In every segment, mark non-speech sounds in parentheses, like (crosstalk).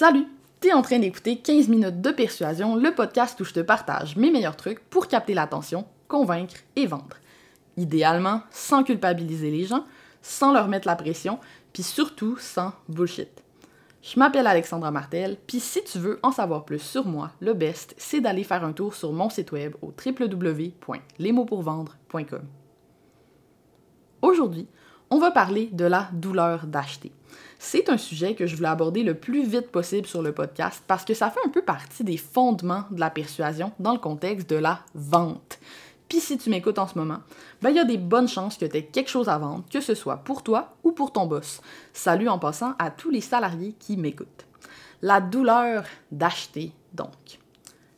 Salut! T'es en train d'écouter 15 minutes de persuasion, le podcast où je te partage mes meilleurs trucs pour capter l'attention, convaincre et vendre. Idéalement, sans culpabiliser les gens, sans leur mettre la pression, puis surtout sans bullshit. Je m'appelle Alexandra Martel, puis si tu veux en savoir plus sur moi, le best, c'est d'aller faire un tour sur mon site web au www.lesmotspourvendre.com. Aujourd'hui, on va parler de la douleur d'acheter. C'est un sujet que je voulais aborder le plus vite possible sur le podcast parce que ça fait un peu partie des fondements de la persuasion dans le contexte de la vente. Puis si tu m'écoutes en ce moment, ben il y a des bonnes chances que tu aies quelque chose à vendre, que ce soit pour toi ou pour ton boss. Salut en passant à tous les salariés qui m'écoutent. La douleur d'acheter, donc.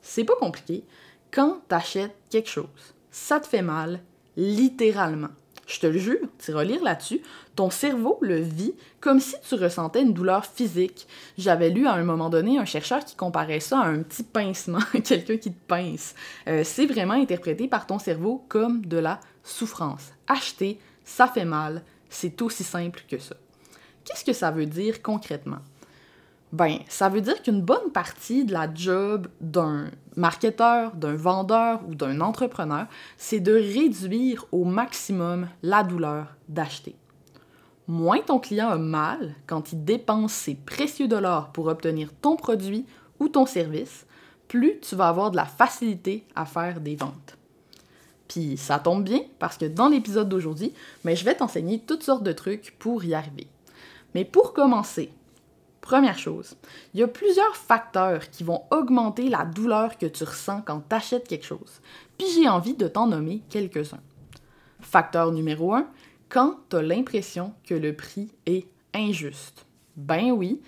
C'est pas compliqué. Quand tu achètes quelque chose, ça te fait mal, littéralement. Je te le jure, tu relire là-dessus, ton cerveau le vit comme si tu ressentais une douleur physique. J'avais lu à un moment donné un chercheur qui comparait ça à un petit pincement, (laughs) quelqu'un qui te pince. Euh, c'est vraiment interprété par ton cerveau comme de la souffrance. Acheter, ça fait mal, c'est aussi simple que ça. Qu'est-ce que ça veut dire concrètement? Ben, ça veut dire qu'une bonne partie de la job d'un marketeur, d'un vendeur ou d'un entrepreneur, c'est de réduire au maximum la douleur d'acheter. Moins ton client a mal quand il dépense ses précieux dollars pour obtenir ton produit ou ton service, plus tu vas avoir de la facilité à faire des ventes. Puis ça tombe bien parce que dans l'épisode d'aujourd'hui, ben, je vais t'enseigner toutes sortes de trucs pour y arriver. Mais pour commencer, Première chose, il y a plusieurs facteurs qui vont augmenter la douleur que tu ressens quand tu achètes quelque chose. Puis j'ai envie de t'en nommer quelques-uns. Facteur numéro 1, quand tu as l'impression que le prix est injuste. Ben oui,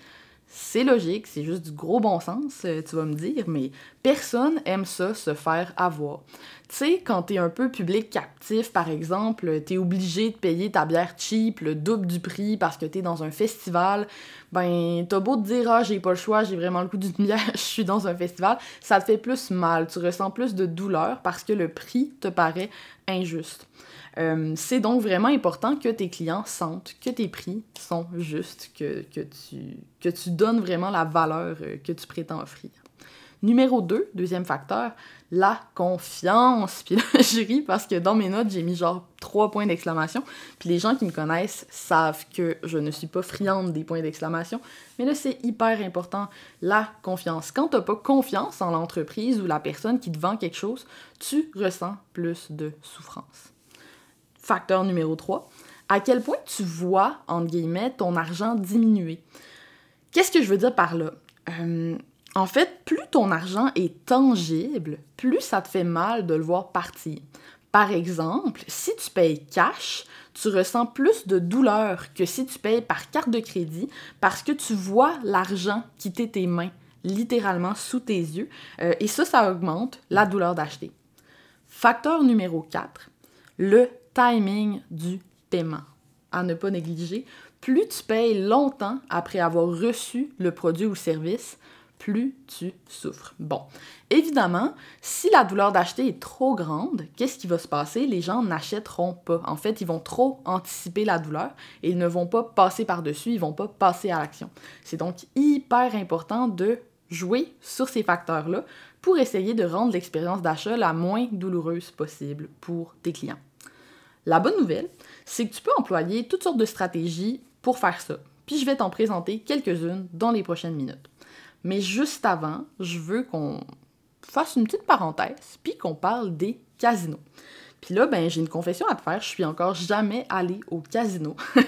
c'est logique, c'est juste du gros bon sens, euh, tu vas me dire, mais personne aime ça, se faire avoir. Tu sais, quand t'es un peu public captif, par exemple, t'es obligé de payer ta bière cheap le double du prix parce que t'es dans un festival, ben t'as beau te dire « Ah, j'ai pas le choix, j'ai vraiment le coup d'une (laughs) bière, je suis dans un festival », ça te fait plus mal, tu ressens plus de douleur parce que le prix te paraît injuste. Euh, c'est donc vraiment important que tes clients sentent que tes prix sont justes, que, que, tu, que tu donnes vraiment la valeur euh, que tu prétends offrir. Numéro 2, deuxième facteur, la confiance. (laughs) Puis là, je ris parce que dans mes notes, j'ai mis genre trois points d'exclamation. Puis les gens qui me connaissent savent que je ne suis pas friande des points d'exclamation. Mais là, c'est hyper important, la confiance. Quand tu n'as pas confiance en l'entreprise ou la personne qui te vend quelque chose, tu ressens plus de souffrance. Facteur numéro 3, à quel point tu vois, entre guillemets, ton argent diminuer. Qu'est-ce que je veux dire par là? Euh, en fait, plus ton argent est tangible, plus ça te fait mal de le voir partir. Par exemple, si tu payes cash, tu ressens plus de douleur que si tu payes par carte de crédit parce que tu vois l'argent quitter tes mains, littéralement sous tes yeux, euh, et ça, ça augmente la douleur d'acheter. Facteur numéro 4, le timing du paiement. À ne pas négliger, plus tu payes longtemps après avoir reçu le produit ou service, plus tu souffres. Bon, évidemment, si la douleur d'acheter est trop grande, qu'est-ce qui va se passer? Les gens n'achèteront pas. En fait, ils vont trop anticiper la douleur et ils ne vont pas passer par-dessus, ils vont pas passer à l'action. C'est donc hyper important de jouer sur ces facteurs-là pour essayer de rendre l'expérience d'achat la moins douloureuse possible pour tes clients. La bonne nouvelle, c'est que tu peux employer toutes sortes de stratégies pour faire ça. Puis je vais t'en présenter quelques-unes dans les prochaines minutes. Mais juste avant, je veux qu'on fasse une petite parenthèse, puis qu'on parle des casinos. Puis là, ben, j'ai une confession à te faire, je suis encore jamais allée au casino. (laughs)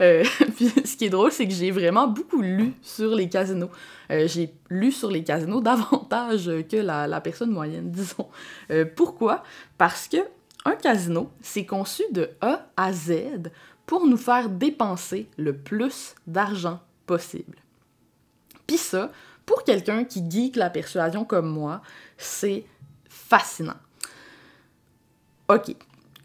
Euh, (laughs) puis ce qui est drôle, c'est que j'ai vraiment beaucoup lu sur les casinos. Euh, j'ai lu sur les casinos (laughs) davantage que la, personne moyenne, disons. Euh, pourquoi? Parce que un casino, c'est conçu de A à Z pour nous faire dépenser le plus d'argent possible. Puis ça, pour quelqu'un qui geek la persuasion comme moi, c'est fascinant. OK,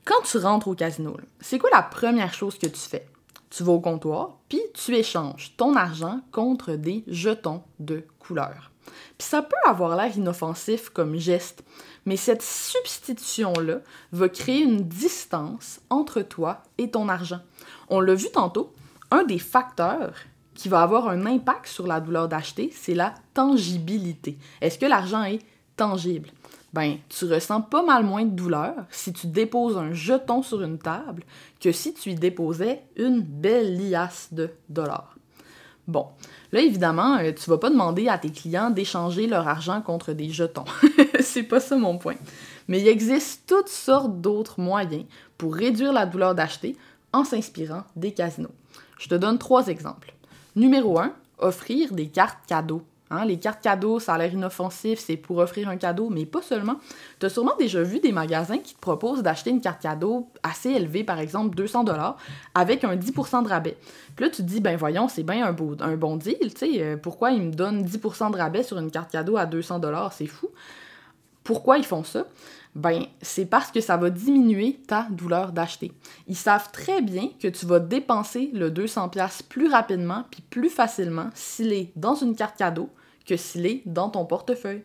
quand tu rentres au casino, c'est quoi la première chose que tu fais? Tu vas au comptoir, puis tu échanges ton argent contre des jetons de couleur. Puis ça peut avoir l'air inoffensif comme geste, mais cette substitution-là va créer une distance entre toi et ton argent. On l'a vu tantôt, un des facteurs qui va avoir un impact sur la douleur d'acheter, c'est la tangibilité. Est-ce que l'argent est tangible? Ben, tu ressens pas mal moins de douleur si tu déposes un jeton sur une table que si tu y déposais une belle liasse de dollars. Bon, là évidemment, euh, tu vas pas demander à tes clients d'échanger leur argent contre des jetons. (laughs) c'est pas ça mon point. Mais il existe toutes sortes d'autres moyens pour réduire la douleur d'acheter en s'inspirant des casinos. Je te donne trois exemples. Numéro 1, offrir des cartes cadeaux. Hein, les cartes cadeaux, ça a l'air inoffensif, c'est pour offrir un cadeau, mais pas seulement. Tu as sûrement déjà vu des magasins qui te proposent d'acheter une carte cadeau assez élevée, par exemple 200 dollars, avec un 10% de rabais. Puis là, tu te dis, ben voyons, c'est bien un, bon deal, tu sais, euh, pourquoi ils me donnent 10% de rabais sur une carte cadeau à 200 dollars, c'est fou. Pourquoi ils font ça? Ben c'est parce que ça va diminuer ta douleur d'acheter. Ils savent très bien que tu vas dépenser le 200 pièces plus rapidement puis plus facilement s'il est dans une carte cadeau que s'il est dans ton portefeuille.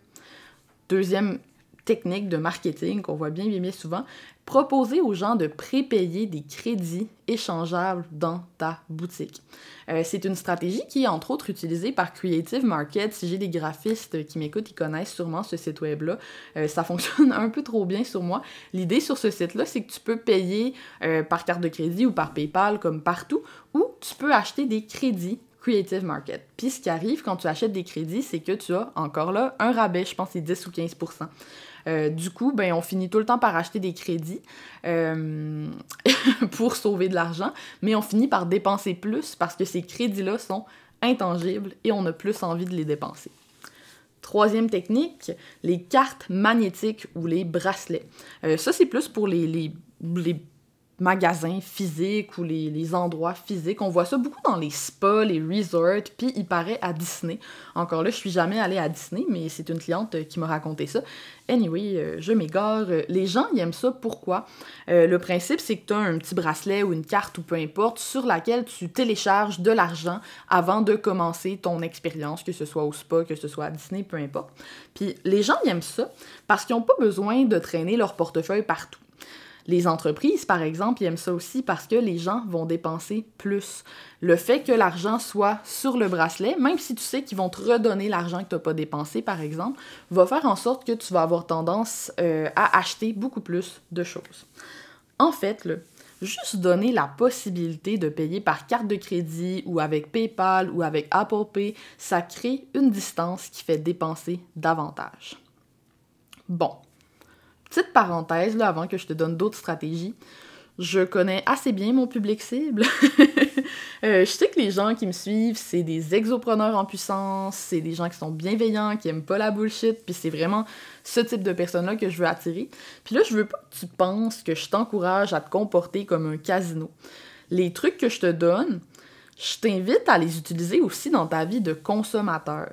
Deuxième technique de marketing qu'on voit bien, bien, bien souvent, proposer aux gens de prépayer des crédits échangeables dans ta boutique. Euh, c'est une stratégie qui est entre autres utilisée par Creative Market. Si j'ai des graphistes qui m'écoutent, ils connaissent sûrement ce site web-là. Euh, ça fonctionne (laughs) un peu trop bien sur moi. L'idée sur ce site-là, c'est que tu peux payer euh, par carte de crédit ou par PayPal comme partout, ou tu peux acheter des crédits Creative Market. Puis ce qui arrive quand tu achètes des crédits, c'est que tu as encore là un rabais, je pense c'est 10 ou 15 euh, du coup, ben, on finit tout le temps par acheter des crédits euh, (laughs) pour sauver de l'argent, mais on finit par dépenser plus parce que ces crédits-là sont intangibles et on a plus envie de les dépenser. Troisième technique, les cartes magnétiques ou les bracelets. Euh, ça, c'est plus pour les, les, les magasins physiques ou les, endroits physiques. On voit ça beaucoup dans les spas, les resorts, puis il paraît à Disney. Encore là, je suis jamais allée à Disney, mais c'est une cliente qui m'a raconté ça. Anyway, euh, je m'égare. Les gens, ils aiment ça. Pourquoi? Euh, le principe, c'est que tu as un petit bracelet ou une carte ou peu importe sur laquelle tu télécharges de l'argent avant de commencer ton expérience, que ce soit au spa, que ce soit à Disney, peu importe. Puis les gens, ils aiment ça parce qu'ils n'ont pas besoin de traîner leur portefeuille partout. Les entreprises, par exemple, ils aiment ça aussi parce que les gens vont dépenser plus. Le fait que l'argent soit sur le bracelet, même si tu sais qu'ils vont te redonner l'argent que tu n'as pas dépensé, par exemple, va faire en sorte que tu vas avoir tendance euh, à acheter beaucoup plus de choses. En fait, juste donner la possibilité de payer par carte de crédit ou avec PayPal ou avec Apple Pay, ça crée une distance qui fait dépenser davantage. Bon, Petite parenthèse, là, avant que je te donne d'autres stratégies. Je connais assez bien mon public cible. (laughs) Euh, je sais que les gens qui me suivent, c'est des exopreneurs en puissance, c'est des gens qui sont bienveillants, qui aiment pas la bullshit, puis c'est vraiment ce type de personnes-là que je veux attirer. Puis là, je veux pas que tu penses que je t'encourage à te comporter comme un casino. Les trucs que je te donne, je t'invite à les utiliser aussi dans ta vie de consommateur.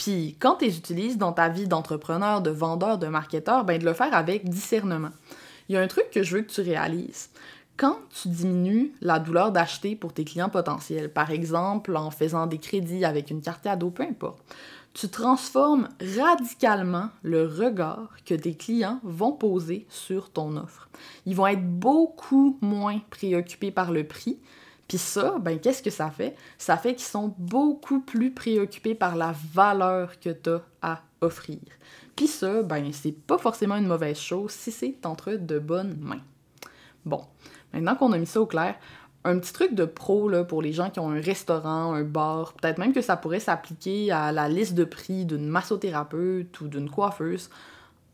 Puis quand tu les utilises dans ta vie d'entrepreneur, de vendeur, de marketeur, ben de le faire avec discernement. Il y a un truc que je veux que tu réalises. Quand tu diminues la douleur d'acheter pour tes clients potentiels, par exemple en faisant des crédits avec une carte cadeau, peu importe, tu transformes radicalement le regard que tes clients vont poser sur ton offre. Ils vont être beaucoup moins préoccupés par le prix, puis ça, ben qu'est-ce que ça fait? Ça fait qu'ils sont beaucoup plus préoccupés par la valeur que tu as à offrir. Puis ça, ben c'est pas forcément une mauvaise chose si c'est entre de bonnes mains. Bon, maintenant qu'on a mis ça au clair, un petit truc de pro pour les gens qui ont un restaurant, un bar, peut-être même que ça pourrait s'appliquer à la liste de prix d'une massothérapeute ou d'une coiffeuse,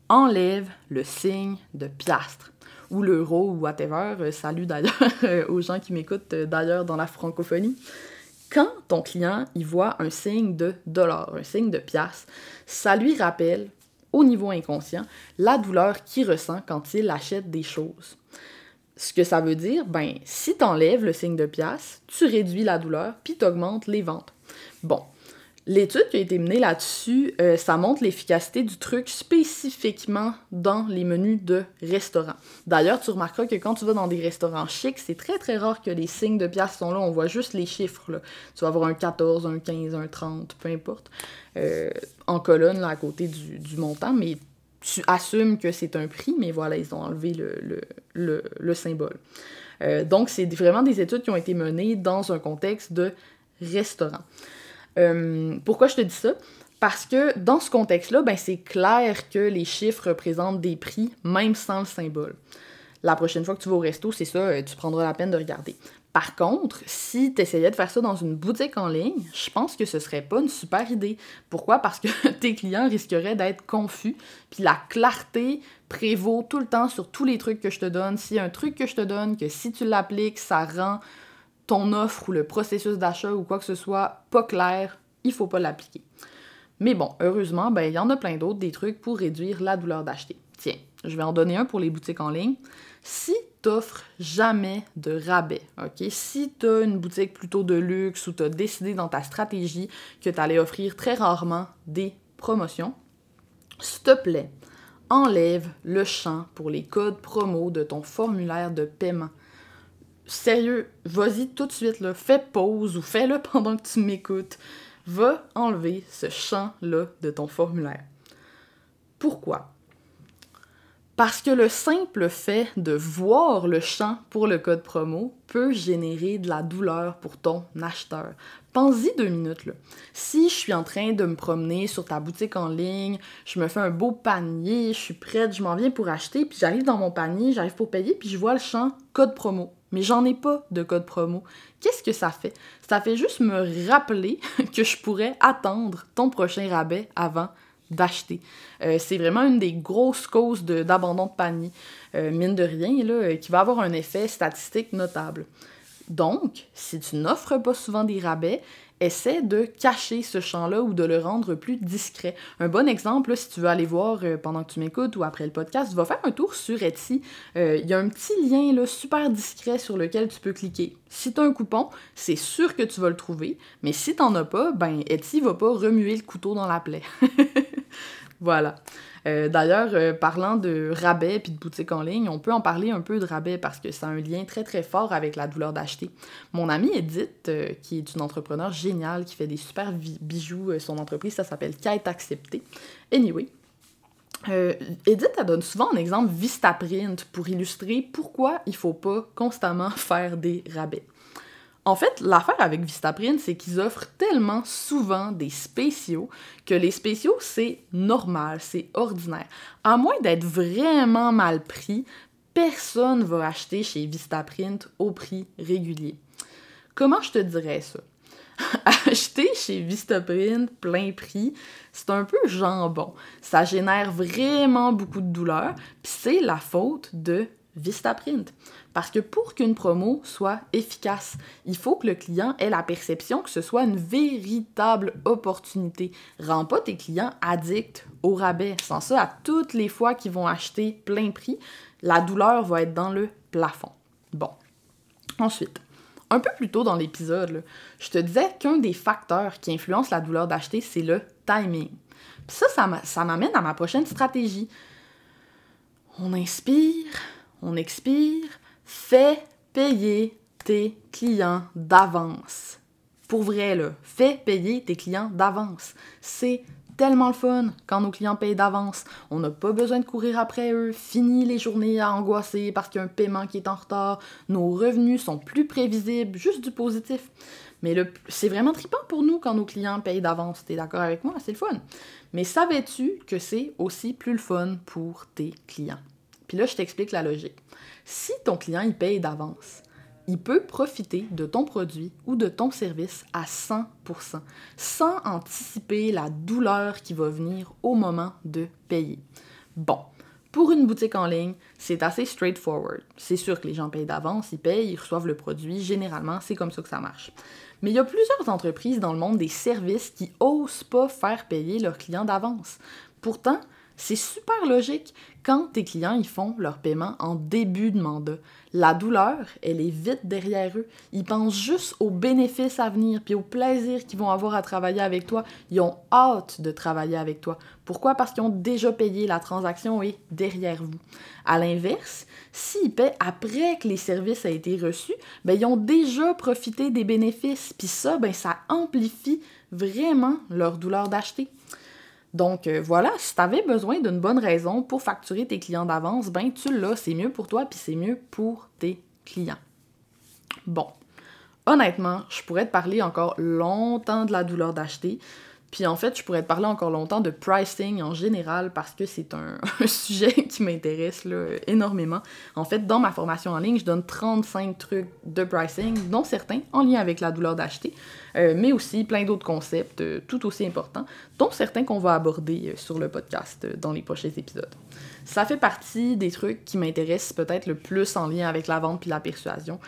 enlève le signe de piastre ou l'euro ou whatever. Euh, salut d'ailleurs (laughs) euh, aux gens qui m'écoutent euh, d'ailleurs dans la francophonie. Quand ton client il voit un signe de dollar, un signe de pièce, ça lui rappelle au niveau inconscient la douleur qu'il ressent quand il achète des choses. Ce que ça veut dire, ben, si tu enlèves le signe de pièce, tu réduis la douleur puis tu augmentes les ventes. Bon, L'étude qui a été menée là-dessus, euh, ça montre l'efficacité du truc spécifiquement dans les menus de restaurants. D'ailleurs, tu remarqueras que quand tu vas dans des restaurants chics, c'est très très rare que les signes de pièces sont là, on voit juste les chiffres. Tu vas avoir un 14, un 15, un 30, peu importe, euh, en colonne à côté du, montant, mais tu assumes que c'est un prix, mais voilà, ils ont enlevé le, symbole. Euh, donc, c'est vraiment des études qui ont été menées dans un contexte de restaurant. Euh, pourquoi je te dis ça? Parce que dans ce contexte-là, ben, c'est clair que les chiffres représentent des prix, même sans le symbole. La prochaine fois que tu vas au resto, c'est ça, euh, tu prendras la peine de regarder. Par contre, si tu essayais de faire ça dans une boutique en ligne, je pense que ce serait pas une super idée. Pourquoi? Parce que (laughs) tes clients risqueraient d'être confus, puis la clarté prévaut tout le temps sur tous les trucs que je te donne. S'il y a un truc que je te donne, que si tu l'appliques, ça rend ton offre ou le processus d'achat ou quoi que ce soit pas clair, il faut pas l'appliquer. Mais bon, heureusement, ben il y en a plein d'autres, des trucs pour réduire la douleur d'acheter. Tiens, je vais en donner un pour les boutiques en ligne. Si t'offres jamais de rabais, OK? Si tu as une boutique plutôt de luxe ou tu as décidé dans ta stratégie que tu allais offrir très rarement des promotions, s'il te plaît, enlève le champ pour les codes promo de ton formulaire de paiement sérieux, vas-y tout de suite, fais pause ou fais-le (laughs) pendant que tu m'écoutes. Va enlever ce champ-là de ton formulaire. Pourquoi? Parce que le simple fait de voir le champ pour le code promo peut générer de la douleur pour ton acheteur. Pense-y deux minutes. Là. Si je suis en train de me promener sur ta boutique en ligne, je me fais un beau panier, je suis prête, je m'en viens pour acheter, puis j'arrive dans mon panier, j'arrive pour payer, puis je vois le champ code promo. Mais j'en ai pas de code promo. Qu'est-ce que ça fait? Ça fait juste me rappeler (laughs) que je pourrais attendre ton prochain rabais avant d'acheter. Euh, c'est vraiment une des grosses causes d'abandon de, panier, euh, mine de rien, là, euh, qui va avoir un effet statistique notable. Donc, si tu n'offres pas souvent des rabais, essaie de cacher ce champ-là ou de le rendre plus discret. Un bon exemple, si tu veux aller voir pendant que tu m'écoutes ou après le podcast, va faire un tour sur Etsy. Il y a un petit lien là, super discret sur lequel tu peux cliquer. Si tu as un coupon, c'est sûr que tu vas le trouver, mais si tu n'en as pas, ben Etsy va pas remuer le couteau dans la plaie. (laughs) Voilà. Euh, d'ailleurs, euh, parlant de rabais puis de boutiques en ligne, on peut en parler un peu de rabais parce que c'est un lien très très fort avec la douleur d'acheter. Mon amie Edith, euh, qui est une entrepreneur géniale, qui fait des super bijoux, son entreprise, ça s'appelle Quête Acceptée. Anyway, Edith, elle donne souvent un exemple Vistaprint pour illustrer pourquoi il faut pas constamment (laughs) faire des rabais. En fait, l'affaire avec Vistaprint, c'est qu'ils offrent tellement souvent des spéciaux que les spéciaux, c'est normal, c'est ordinaire. À moins d'être vraiment mal pris, personne va acheter chez Vistaprint au prix régulier. Comment je te dirais ça? (laughs) Acheter chez Vistaprint plein prix, c'est un peu jambon. Ça génère vraiment beaucoup de douleur, puis c'est la faute de Vistaprint. Parce que pour qu'une promo soit efficace, il faut que le client ait la perception que ce soit une véritable opportunité. Rends pas tes clients addicts au rabais. Sans ça, à toutes les fois qu'ils vont acheter plein prix, la douleur va être dans le plafond. Bon. Ensuite, un peu plus tôt dans l'épisode, je te disais qu'un des facteurs qui influence la douleur d'acheter, c'est le timing. ça, ça m'amène à ma prochaine stratégie. On inspire, on expire, fais payer tes clients d'avance. Pour vrai, là, fais payer tes clients d'avance. C'est tellement le fun quand nos clients payent d'avance. On n'a pas besoin de courir après eux, fini les journées à angoisser parce qu'il y a un paiement qui est en retard. Nos revenus sont plus prévisibles, juste du positif. Mais c'est vraiment trippant pour nous quand nos clients payent d'avance. T'es d'accord avec moi? C'est le fun. Mais savais-tu que c'est aussi plus le fun pour tes clients? Puis là, je t'explique la logique. Si ton client il paye d'avance, il peut profiter de ton produit ou de ton service à 100%, sans anticiper la douleur qui va venir au moment de payer. Bon, pour une boutique en ligne, c'est assez straightforward. C'est sûr que les gens payent d'avance, ils payent, ils reçoivent le produit, généralement, c'est comme ça que ça marche. Mais il y a plusieurs entreprises dans le monde des services qui osent pas faire payer leurs clients d'avance. Pourtant, c'est super logique quand tes clients ils font leur paiement en début de mandat. La douleur, elle est vite derrière eux. Ils pensent juste aux bénéfices à venir puis au plaisir qu'ils vont avoir à travailler avec toi. Ils ont hâte de travailler avec toi. Pourquoi? Parce qu'ils ont déjà payé, la transaction est derrière vous. À l'inverse, s'ils paient après que les services aient été reçus, ben, ils ont déjà profité des bénéfices. Puis ça, ben, ça amplifie vraiment leur douleur d'acheter. Donc euh, voilà, si tu avais besoin d'une bonne raison pour facturer tes clients d'avance, ben tu l'as, c'est mieux pour toi puis c'est mieux pour tes clients. Bon, honnêtement, je pourrais te parler encore longtemps de la douleur d'acheter. Puis en fait, je pourrais te parler encore longtemps de pricing en général parce que c'est un, (laughs) sujet qui m'intéresse énormément. En fait, dans ma formation en ligne, je donne 35 trucs de pricing, dont certains en lien avec la douleur d'acheter, euh, mais aussi plein d'autres concepts euh, tout aussi importants, dont certains qu'on va aborder euh, sur le podcast dans les prochains épisodes. Ça fait partie des trucs qui m'intéressent peut-être le plus en lien avec la vente puis la persuasion.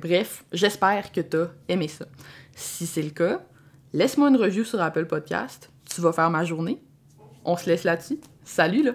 bref, j'espère que tu as aimé ça. Si c'est le cas, Laisse-moi une review sur Apple Podcast. Tu vas faire ma journée. On se laisse là-dessus. Salut là!